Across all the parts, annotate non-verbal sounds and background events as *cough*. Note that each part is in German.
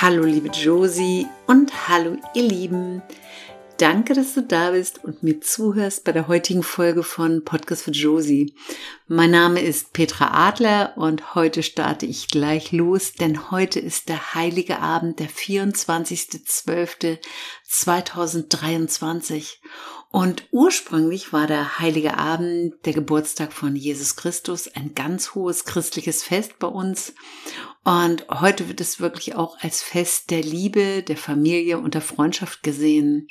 Hallo liebe Josie und hallo ihr Lieben. Danke, dass du da bist und mir zuhörst bei der heutigen Folge von Podcast für Josie. Mein Name ist Petra Adler und heute starte ich gleich los, denn heute ist der heilige Abend, der 24.12.2023. Und ursprünglich war der heilige Abend der Geburtstag von Jesus Christus ein ganz hohes christliches Fest bei uns. Und heute wird es wirklich auch als Fest der Liebe, der Familie und der Freundschaft gesehen.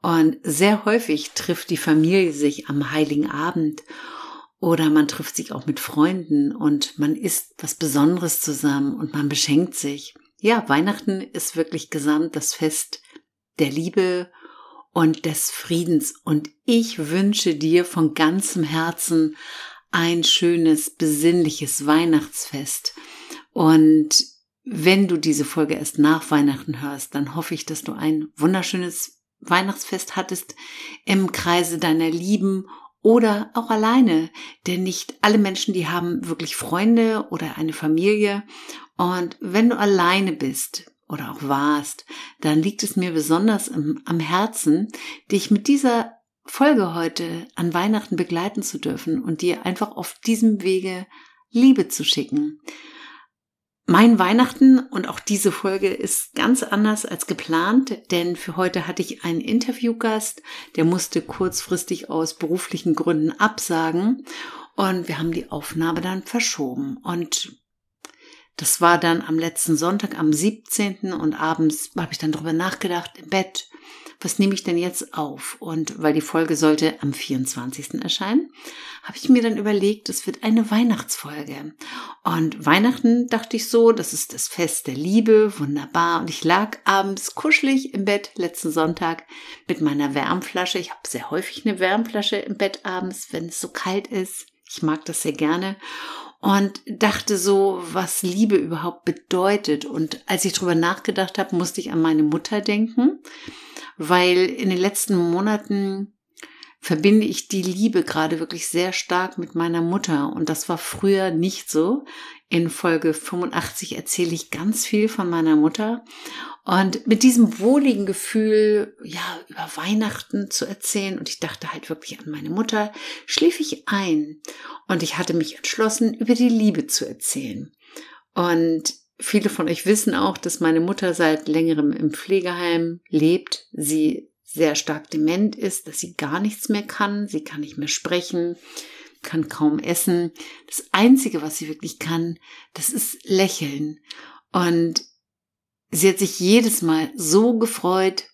Und sehr häufig trifft die Familie sich am heiligen Abend oder man trifft sich auch mit Freunden und man isst was Besonderes zusammen und man beschenkt sich. Ja, Weihnachten ist wirklich gesamt das Fest der Liebe und des Friedens. Und ich wünsche dir von ganzem Herzen ein schönes, besinnliches Weihnachtsfest. Und wenn du diese Folge erst nach Weihnachten hörst, dann hoffe ich, dass du ein wunderschönes Weihnachtsfest hattest im Kreise deiner Lieben oder auch alleine. Denn nicht alle Menschen, die haben wirklich Freunde oder eine Familie. Und wenn du alleine bist oder auch warst, dann liegt es mir besonders am Herzen, dich mit dieser Folge heute an Weihnachten begleiten zu dürfen und dir einfach auf diesem Wege Liebe zu schicken. Mein Weihnachten und auch diese Folge ist ganz anders als geplant, denn für heute hatte ich einen Interviewgast, der musste kurzfristig aus beruflichen Gründen absagen und wir haben die Aufnahme dann verschoben und das war dann am letzten Sonntag, am 17. und abends habe ich dann drüber nachgedacht im Bett, was nehme ich denn jetzt auf? Und weil die Folge sollte am 24. erscheinen, habe ich mir dann überlegt, es wird eine Weihnachtsfolge. Und Weihnachten dachte ich so, das ist das Fest der Liebe, wunderbar. Und ich lag abends kuschelig im Bett letzten Sonntag mit meiner Wärmflasche. Ich habe sehr häufig eine Wärmflasche im Bett abends, wenn es so kalt ist. Ich mag das sehr gerne und dachte so, was Liebe überhaupt bedeutet. Und als ich drüber nachgedacht habe, musste ich an meine Mutter denken weil in den letzten Monaten verbinde ich die Liebe gerade wirklich sehr stark mit meiner Mutter und das war früher nicht so. In Folge 85 erzähle ich ganz viel von meiner Mutter und mit diesem wohligen Gefühl, ja, über Weihnachten zu erzählen und ich dachte halt wirklich an meine Mutter, schlief ich ein und ich hatte mich entschlossen, über die Liebe zu erzählen. Und Viele von euch wissen auch, dass meine Mutter seit längerem im Pflegeheim lebt. Sie sehr stark dement ist, dass sie gar nichts mehr kann. Sie kann nicht mehr sprechen, kann kaum essen. Das Einzige, was sie wirklich kann, das ist lächeln. Und sie hat sich jedes Mal so gefreut,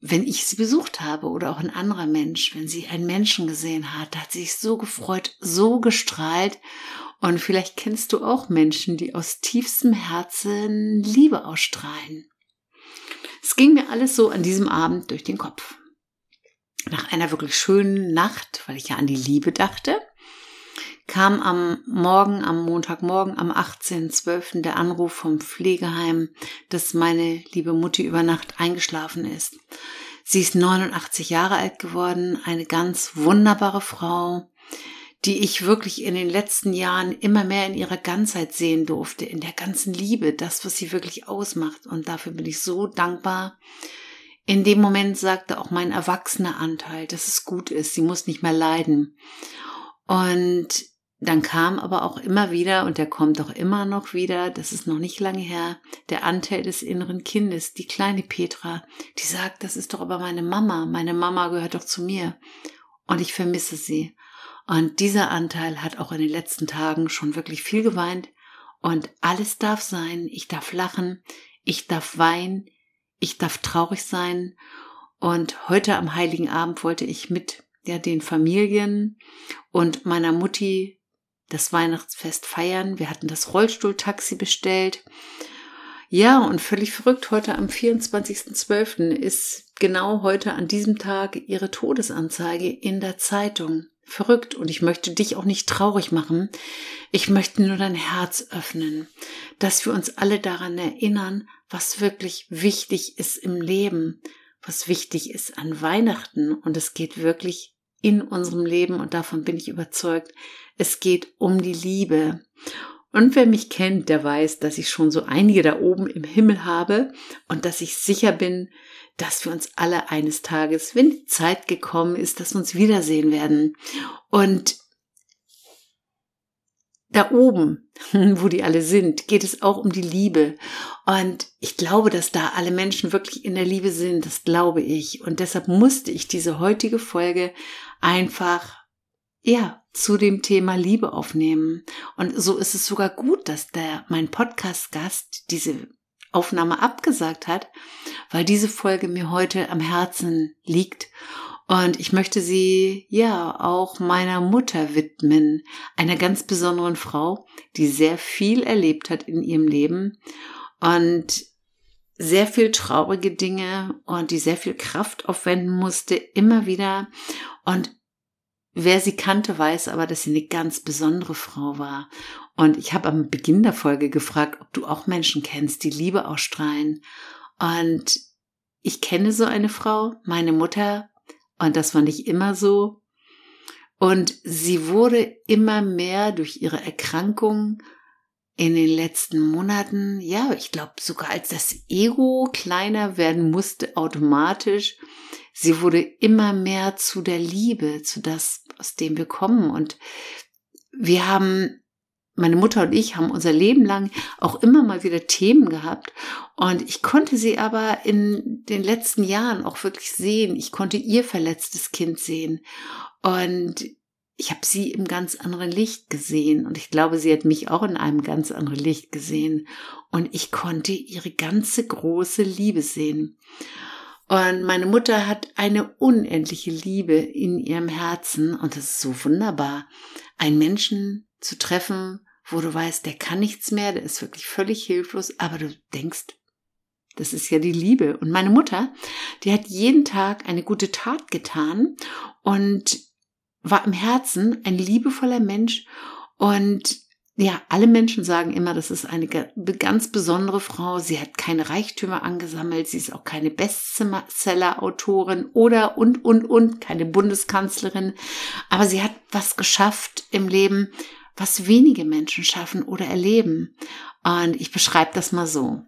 wenn ich sie besucht habe oder auch ein anderer Mensch, wenn sie einen Menschen gesehen hat, hat sie sich so gefreut, so gestrahlt. Und vielleicht kennst du auch Menschen, die aus tiefstem Herzen Liebe ausstrahlen. Es ging mir alles so an diesem Abend durch den Kopf. Nach einer wirklich schönen Nacht, weil ich ja an die Liebe dachte, kam am Morgen, am Montagmorgen, am 18.12. der Anruf vom Pflegeheim, dass meine liebe Mutti über Nacht eingeschlafen ist. Sie ist 89 Jahre alt geworden, eine ganz wunderbare Frau, die ich wirklich in den letzten Jahren immer mehr in ihrer Ganzheit sehen durfte, in der ganzen Liebe, das, was sie wirklich ausmacht. Und dafür bin ich so dankbar. In dem Moment sagte auch mein erwachsener Anteil, dass es gut ist, sie muss nicht mehr leiden. Und dann kam aber auch immer wieder, und der kommt auch immer noch wieder, das ist noch nicht lange her, der Anteil des inneren Kindes, die kleine Petra, die sagt, das ist doch aber meine Mama, meine Mama gehört doch zu mir. Und ich vermisse sie. Und dieser Anteil hat auch in den letzten Tagen schon wirklich viel geweint. Und alles darf sein. Ich darf lachen. Ich darf weinen. Ich darf traurig sein. Und heute am Heiligen Abend wollte ich mit ja, den Familien und meiner Mutti das Weihnachtsfest feiern. Wir hatten das Rollstuhltaxi bestellt. Ja, und völlig verrückt, heute am 24.12. ist genau heute an diesem Tag ihre Todesanzeige in der Zeitung verrückt und ich möchte dich auch nicht traurig machen. Ich möchte nur dein Herz öffnen, dass wir uns alle daran erinnern, was wirklich wichtig ist im Leben, was wichtig ist an Weihnachten und es geht wirklich in unserem Leben und davon bin ich überzeugt, es geht um die Liebe. Und wer mich kennt, der weiß, dass ich schon so einige da oben im Himmel habe und dass ich sicher bin, dass wir uns alle eines Tages, wenn die Zeit gekommen ist, dass wir uns wiedersehen werden. Und da oben, *laughs* wo die alle sind, geht es auch um die Liebe. Und ich glaube, dass da alle Menschen wirklich in der Liebe sind. Das glaube ich. Und deshalb musste ich diese heutige Folge einfach ja, zu dem Thema Liebe aufnehmen. Und so ist es sogar gut, dass der, mein Podcast-Gast diese Aufnahme abgesagt hat, weil diese Folge mir heute am Herzen liegt. Und ich möchte sie, ja, auch meiner Mutter widmen, einer ganz besonderen Frau, die sehr viel erlebt hat in ihrem Leben und sehr viel traurige Dinge und die sehr viel Kraft aufwenden musste, immer wieder. Und Wer sie kannte, weiß aber, dass sie eine ganz besondere Frau war. Und ich habe am Beginn der Folge gefragt, ob du auch Menschen kennst, die Liebe ausstrahlen. Und ich kenne so eine Frau, meine Mutter, und das war nicht immer so. Und sie wurde immer mehr durch ihre Erkrankung in den letzten Monaten, ja, ich glaube sogar als das Ego kleiner werden musste automatisch, sie wurde immer mehr zu der Liebe, zu das, aus dem wir kommen. Und wir haben, meine Mutter und ich haben unser Leben lang auch immer mal wieder Themen gehabt. Und ich konnte sie aber in den letzten Jahren auch wirklich sehen. Ich konnte ihr verletztes Kind sehen. Und ich habe sie im ganz anderen Licht gesehen und ich glaube, sie hat mich auch in einem ganz anderen Licht gesehen und ich konnte ihre ganze große Liebe sehen. Und meine Mutter hat eine unendliche Liebe in ihrem Herzen und das ist so wunderbar, einen Menschen zu treffen, wo du weißt, der kann nichts mehr, der ist wirklich völlig hilflos, aber du denkst, das ist ja die Liebe. Und meine Mutter, die hat jeden Tag eine gute Tat getan und war im Herzen ein liebevoller Mensch und ja, alle Menschen sagen immer, das ist eine ganz besondere Frau. Sie hat keine Reichtümer angesammelt, sie ist auch keine Bestseller-Autorin oder und, und, und, keine Bundeskanzlerin. Aber sie hat was geschafft im Leben, was wenige Menschen schaffen oder erleben. Und ich beschreibe das mal so.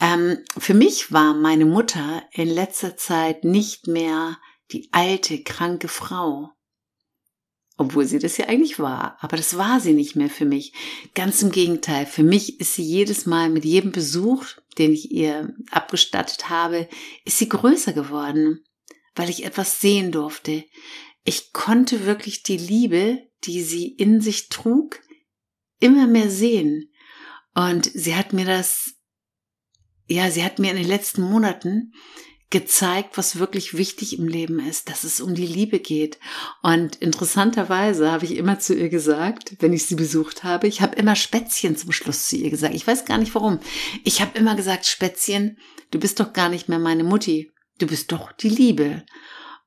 Ähm, für mich war meine Mutter in letzter Zeit nicht mehr die alte, kranke Frau. Obwohl sie das ja eigentlich war. Aber das war sie nicht mehr für mich. Ganz im Gegenteil. Für mich ist sie jedes Mal mit jedem Besuch, den ich ihr abgestattet habe, ist sie größer geworden, weil ich etwas sehen durfte. Ich konnte wirklich die Liebe, die sie in sich trug, immer mehr sehen. Und sie hat mir das, ja, sie hat mir in den letzten Monaten gezeigt, was wirklich wichtig im Leben ist, dass es um die Liebe geht. Und interessanterweise habe ich immer zu ihr gesagt, wenn ich sie besucht habe, ich habe immer Spätzchen zum Schluss zu ihr gesagt. Ich weiß gar nicht warum. Ich habe immer gesagt, Spätzchen, du bist doch gar nicht mehr meine Mutti. Du bist doch die Liebe.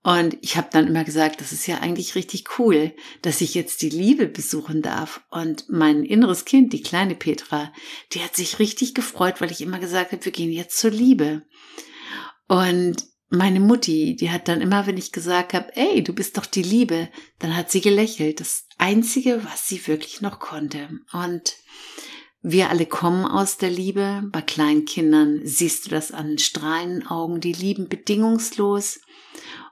Und ich habe dann immer gesagt, das ist ja eigentlich richtig cool, dass ich jetzt die Liebe besuchen darf. Und mein inneres Kind, die kleine Petra, die hat sich richtig gefreut, weil ich immer gesagt habe, wir gehen jetzt zur Liebe. Und meine Mutti, die hat dann immer, wenn ich gesagt habe, ey, du bist doch die Liebe, dann hat sie gelächelt. Das Einzige, was sie wirklich noch konnte. Und wir alle kommen aus der Liebe. Bei kleinen Kindern siehst du das an den strahlenden Augen. Die lieben bedingungslos.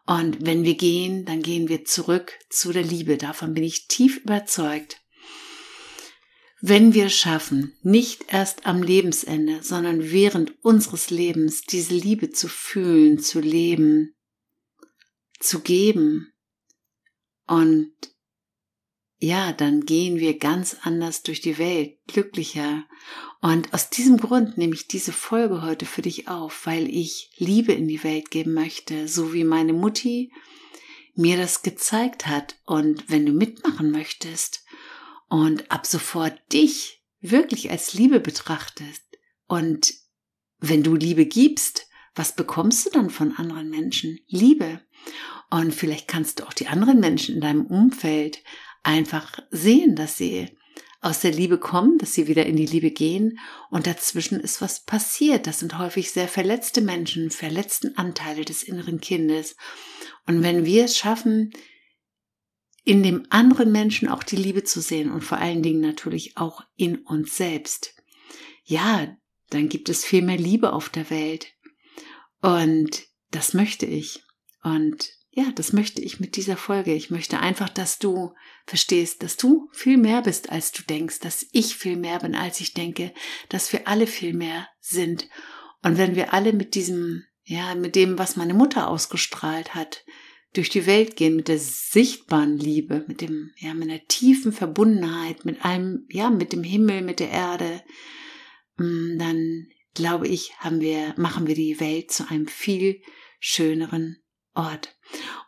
Und wenn wir gehen, dann gehen wir zurück zu der Liebe. Davon bin ich tief überzeugt. Wenn wir schaffen, nicht erst am Lebensende, sondern während unseres Lebens diese Liebe zu fühlen, zu leben, zu geben und ja, dann gehen wir ganz anders durch die Welt, glücklicher. Und aus diesem Grund nehme ich diese Folge heute für dich auf, weil ich Liebe in die Welt geben möchte, so wie meine Mutti mir das gezeigt hat. Und wenn du mitmachen möchtest, und ab sofort dich wirklich als Liebe betrachtest und wenn du Liebe gibst, was bekommst du dann von anderen Menschen? Liebe. Und vielleicht kannst du auch die anderen Menschen in deinem Umfeld einfach sehen, dass sie aus der Liebe kommen, dass sie wieder in die Liebe gehen und dazwischen ist was passiert. Das sind häufig sehr verletzte Menschen, verletzten Anteile des inneren Kindes. Und wenn wir es schaffen, in dem anderen Menschen auch die Liebe zu sehen und vor allen Dingen natürlich auch in uns selbst. Ja, dann gibt es viel mehr Liebe auf der Welt. Und das möchte ich. Und ja, das möchte ich mit dieser Folge. Ich möchte einfach, dass du verstehst, dass du viel mehr bist, als du denkst, dass ich viel mehr bin, als ich denke, dass wir alle viel mehr sind. Und wenn wir alle mit diesem, ja, mit dem, was meine Mutter ausgestrahlt hat, durch die Welt gehen mit der sichtbaren Liebe, mit dem, ja, mit einer tiefen Verbundenheit, mit einem, ja, mit dem Himmel, mit der Erde, mm, dann glaube ich, haben wir, machen wir die Welt zu einem viel schöneren Ort.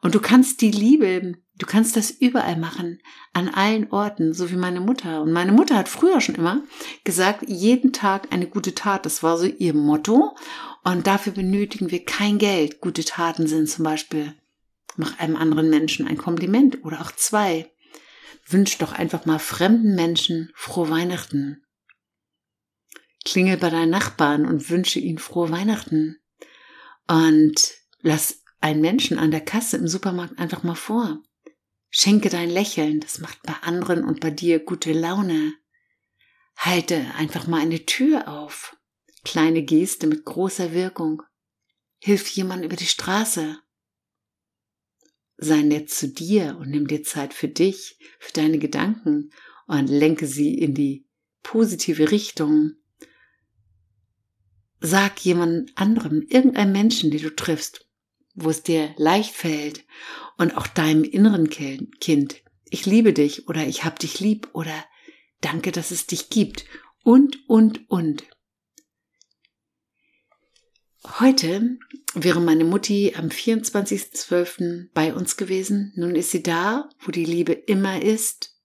Und du kannst die Liebe, du kannst das überall machen, an allen Orten, so wie meine Mutter. Und meine Mutter hat früher schon immer gesagt, jeden Tag eine gute Tat. Das war so ihr Motto. Und dafür benötigen wir kein Geld. Gute Taten sind zum Beispiel, mach einem anderen Menschen ein Kompliment oder auch zwei. Wünsch doch einfach mal fremden Menschen frohe Weihnachten. Klingel bei deinen Nachbarn und wünsche ihnen frohe Weihnachten. Und lass einen Menschen an der Kasse im Supermarkt einfach mal vor. Schenke dein Lächeln, das macht bei anderen und bei dir gute Laune. Halte einfach mal eine Tür auf. Kleine Geste mit großer Wirkung. Hilf jemand über die Straße. Sei nett zu dir und nimm dir Zeit für dich, für deine Gedanken und lenke sie in die positive Richtung. Sag jemand anderem, irgendeinem Menschen, den du triffst, wo es dir leicht fällt und auch deinem inneren Kind, ich liebe dich oder ich hab dich lieb oder danke, dass es dich gibt und, und, und. Heute wäre meine Mutti am 24.12. bei uns gewesen. Nun ist sie da, wo die Liebe immer ist.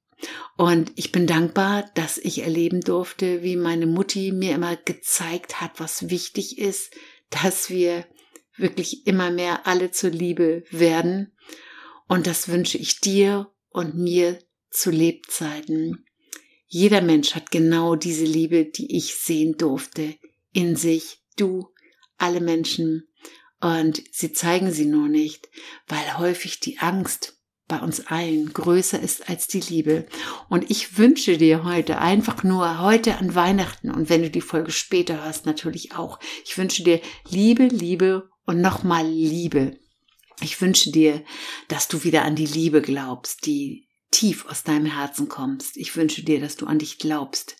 Und ich bin dankbar, dass ich erleben durfte, wie meine Mutti mir immer gezeigt hat, was wichtig ist, dass wir wirklich immer mehr alle zur Liebe werden. Und das wünsche ich dir und mir zu Lebzeiten. Jeder Mensch hat genau diese Liebe, die ich sehen durfte, in sich. Du, alle Menschen. Und sie zeigen sie nur nicht, weil häufig die Angst bei uns allen größer ist als die Liebe. Und ich wünsche dir heute einfach nur heute an Weihnachten und wenn du die Folge später hörst, natürlich auch. Ich wünsche dir Liebe, Liebe und nochmal Liebe. Ich wünsche dir, dass du wieder an die Liebe glaubst, die tief aus deinem Herzen kommst. Ich wünsche dir, dass du an dich glaubst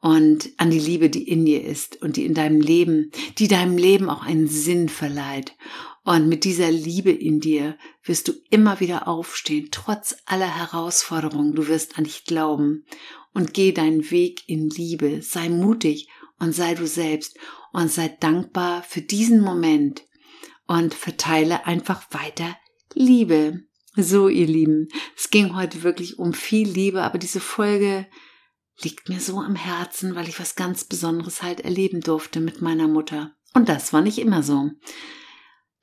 und an die Liebe, die in dir ist und die in deinem Leben, die deinem Leben auch einen Sinn verleiht. Und mit dieser Liebe in dir wirst du immer wieder aufstehen, trotz aller Herausforderungen. Du wirst an dich glauben und geh deinen Weg in Liebe. Sei mutig und sei du selbst und sei dankbar für diesen Moment, und verteile einfach weiter Liebe. So, ihr Lieben, es ging heute wirklich um viel Liebe, aber diese Folge liegt mir so am Herzen, weil ich was ganz Besonderes halt erleben durfte mit meiner Mutter. Und das war nicht immer so.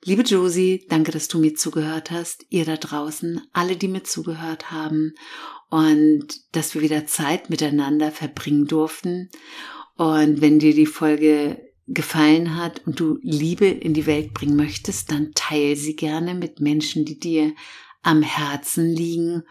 Liebe Josie, danke, dass du mir zugehört hast. Ihr da draußen, alle, die mir zugehört haben und dass wir wieder Zeit miteinander verbringen durften. Und wenn dir die Folge gefallen hat und du Liebe in die Welt bringen möchtest, dann teile sie gerne mit Menschen, die dir am Herzen liegen.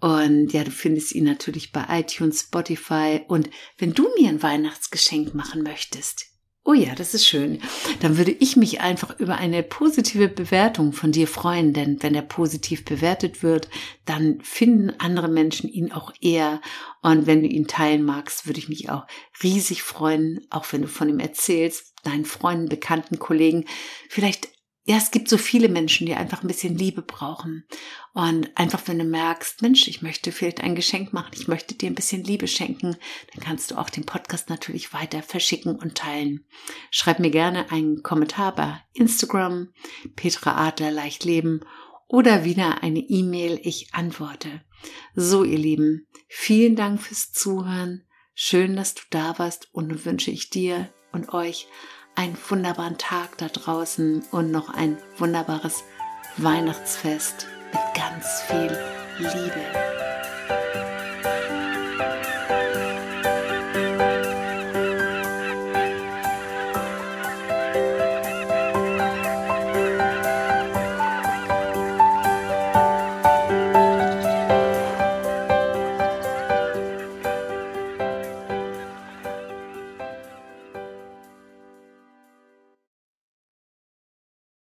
Und ja, du findest ihn natürlich bei iTunes, Spotify. Und wenn du mir ein Weihnachtsgeschenk machen möchtest, Oh ja, das ist schön. Dann würde ich mich einfach über eine positive Bewertung von dir freuen, denn wenn er positiv bewertet wird, dann finden andere Menschen ihn auch eher. Und wenn du ihn teilen magst, würde ich mich auch riesig freuen, auch wenn du von ihm erzählst, deinen Freunden, Bekannten, Kollegen. Vielleicht ja, es gibt so viele Menschen, die einfach ein bisschen Liebe brauchen. Und einfach, wenn du merkst, Mensch, ich möchte vielleicht ein Geschenk machen, ich möchte dir ein bisschen Liebe schenken, dann kannst du auch den Podcast natürlich weiter verschicken und teilen. Schreib mir gerne einen Kommentar bei Instagram, Petra Adler leicht leben oder wieder eine E-Mail, ich antworte. So, ihr Lieben, vielen Dank fürs Zuhören. Schön, dass du da warst und wünsche ich dir und euch einen wunderbaren Tag da draußen und noch ein wunderbares Weihnachtsfest mit ganz viel Liebe.